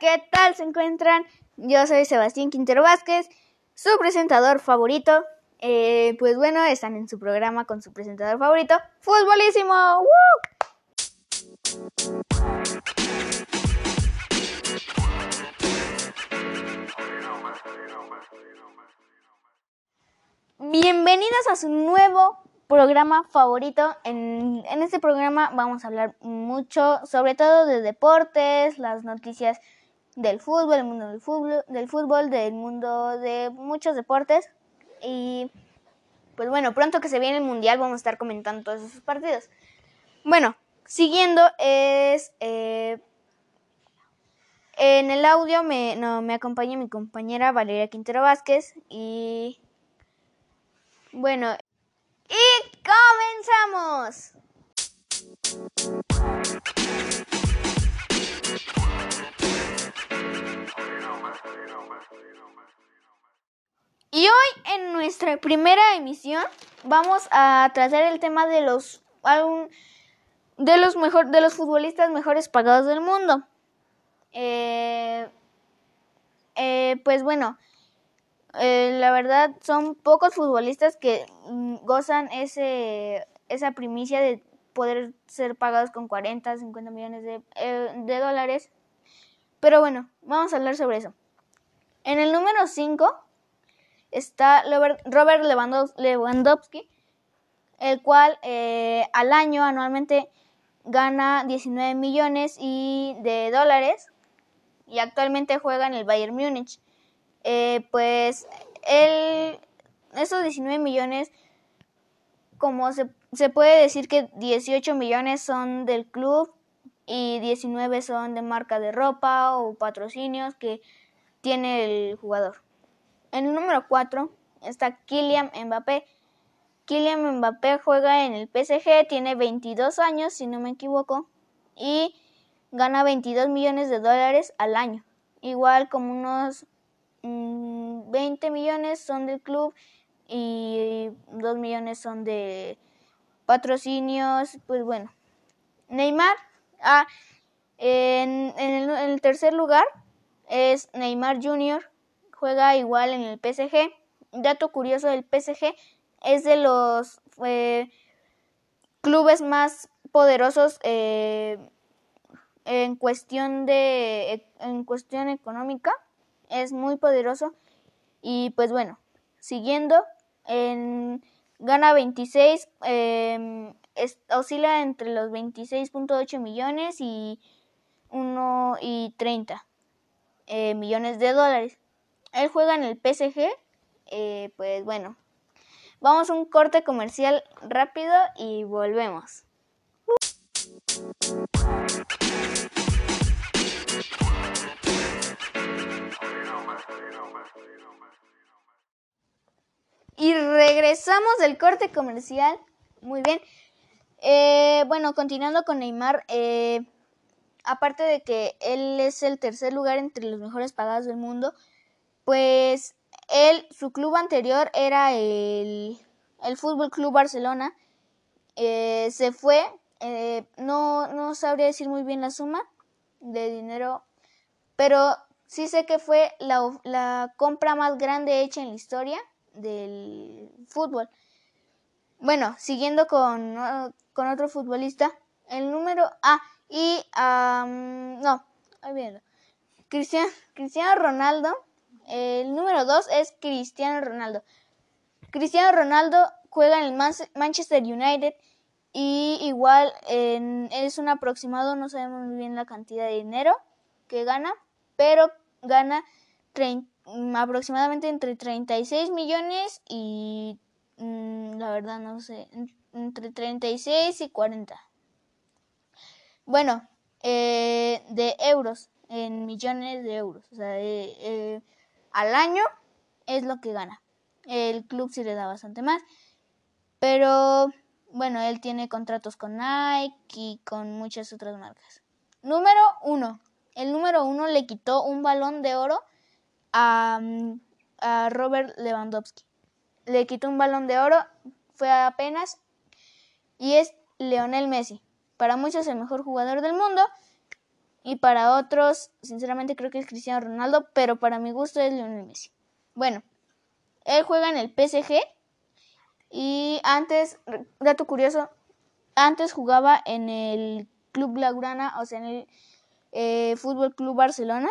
¿qué tal se encuentran? Yo soy Sebastián Quintero Vázquez, su presentador favorito. Eh, pues bueno, están en su programa con su presentador favorito, Futbolísimo. Bienvenidos a su nuevo programa favorito. En, en, este programa vamos a hablar mucho, sobre todo de deportes, las noticias del fútbol, el mundo del fútbol, del fútbol, del mundo de muchos deportes. Y pues bueno, pronto que se viene el mundial vamos a estar comentando todos esos partidos. Bueno, siguiendo es... Eh, en el audio me, no, me acompaña mi compañera Valeria Quintero Vázquez y bueno, y comenzamos. Y hoy en nuestra primera emisión vamos a tratar el tema de los de los mejor de los futbolistas mejores pagados del mundo. Eh, eh, pues bueno, eh, la verdad son pocos futbolistas que mm, gozan ese, esa primicia de poder ser pagados con 40, 50 millones de, de dólares. Pero bueno, vamos a hablar sobre eso. En el número 5 está Robert Lewandowski, el cual eh, al año anualmente gana 19 millones y de dólares y actualmente juega en el Bayern Múnich. Eh, pues él, esos 19 millones, como se, se puede decir que 18 millones son del club y 19 son de marca de ropa o patrocinios que tiene el jugador. En el número 4 está Kylian Mbappé. Kylian Mbappé juega en el PSG, tiene 22 años, si no me equivoco, y gana 22 millones de dólares al año. Igual como unos 20 mm, millones son del club y 2 millones son de patrocinios. Pues bueno, Neymar, ah, en, el, tercer lugar es Neymar Jr., juega igual en el PSG. Dato curioso del PSG es de los eh, clubes más poderosos eh, en cuestión de en cuestión económica es muy poderoso. Y pues bueno, siguiendo, en, gana 26, em, oscila entre los 26.8 millones y 1 y 30 eh, millones de dólares. Él juega en el PSG, eh, pues bueno, vamos a un corte comercial rápido y volvemos. Y regresamos del corte comercial. Muy bien. Eh, bueno, continuando con Neymar, eh, aparte de que él es el tercer lugar entre los mejores pagados del mundo, pues él, su club anterior era el, el Fútbol Club Barcelona. Eh, se fue, no, no sabría decir muy bien la suma de dinero, pero sí sé que fue la, la compra más grande hecha en la historia del fútbol. Bueno, siguiendo con, con otro futbolista, el número A y no, ahí viendo. Cristiano Ronaldo, el número 2 es Cristiano Ronaldo. Cristiano Ronaldo juega en el Manchester United y igual es un aproximado, no sabemos muy bien la cantidad de dinero que gana, pero gana 30 Mm, aproximadamente entre 36 millones y mm, la verdad no sé, entre 36 y 40. Bueno, eh, de euros, en millones de euros. O sea, eh, al año es lo que gana. El club sí le da bastante más. Pero bueno, él tiene contratos con Nike y con muchas otras marcas. Número uno. El número uno le quitó un balón de oro a, Robert Lewandowski. Le quitó un balón de oro, fue apenas, y es Leonel Messi. Para muchos el mejor jugador del mundo, Y para otros, sinceramente creo que es Cristiano Ronaldo, pero para mi gusto es Lionel Messi. Bueno, él juega en el PSG y antes, dato curioso, antes jugaba en el Club Lagrana, o sea, en el eh, Fútbol Club Barcelona.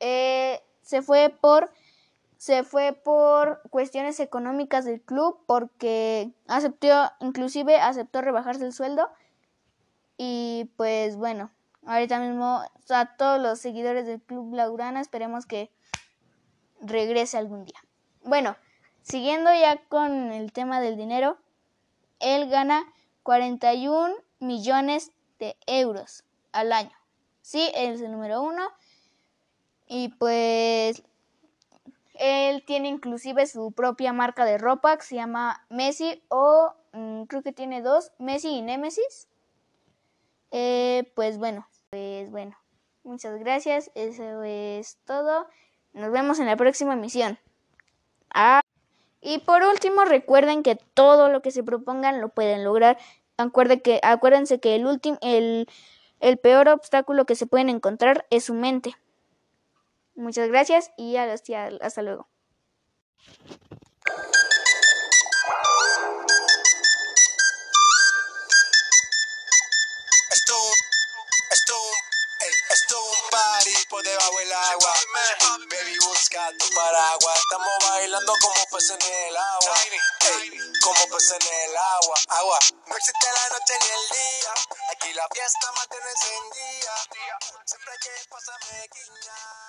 Eh, se fue por se fue por cuestiones económicas del club porque aceptó inclusive aceptó rebajarse el sueldo y pues bueno ahorita mismo a todos los seguidores del club Laurana esperemos que regrese algún día. Bueno siguiendo ya con el tema del dinero él gana 41 millones de euros al año. Sí es el número uno. Y pues él tiene inclusive su propia marca de ropa que se llama Messi o mm, creo que tiene dos, Messi y Nemesis. Eh, pues bueno, pues bueno, muchas gracias, eso es todo. Nos vemos en la próxima emisión. Ah, y por último, recuerden que todo lo que se propongan lo pueden lograr. que, acuérdense que el, el, el peor obstáculo que se pueden encontrar es su mente. Muchas gracias y hasta luego. Debajo del agua. Baby, busca tu paraguas. Estamos bailando como peces en el agua. como peces en el agua. Agua. No existe la noche ni el día. Aquí la fiesta mantiene encendida. Siempre hay que pasarme guiña.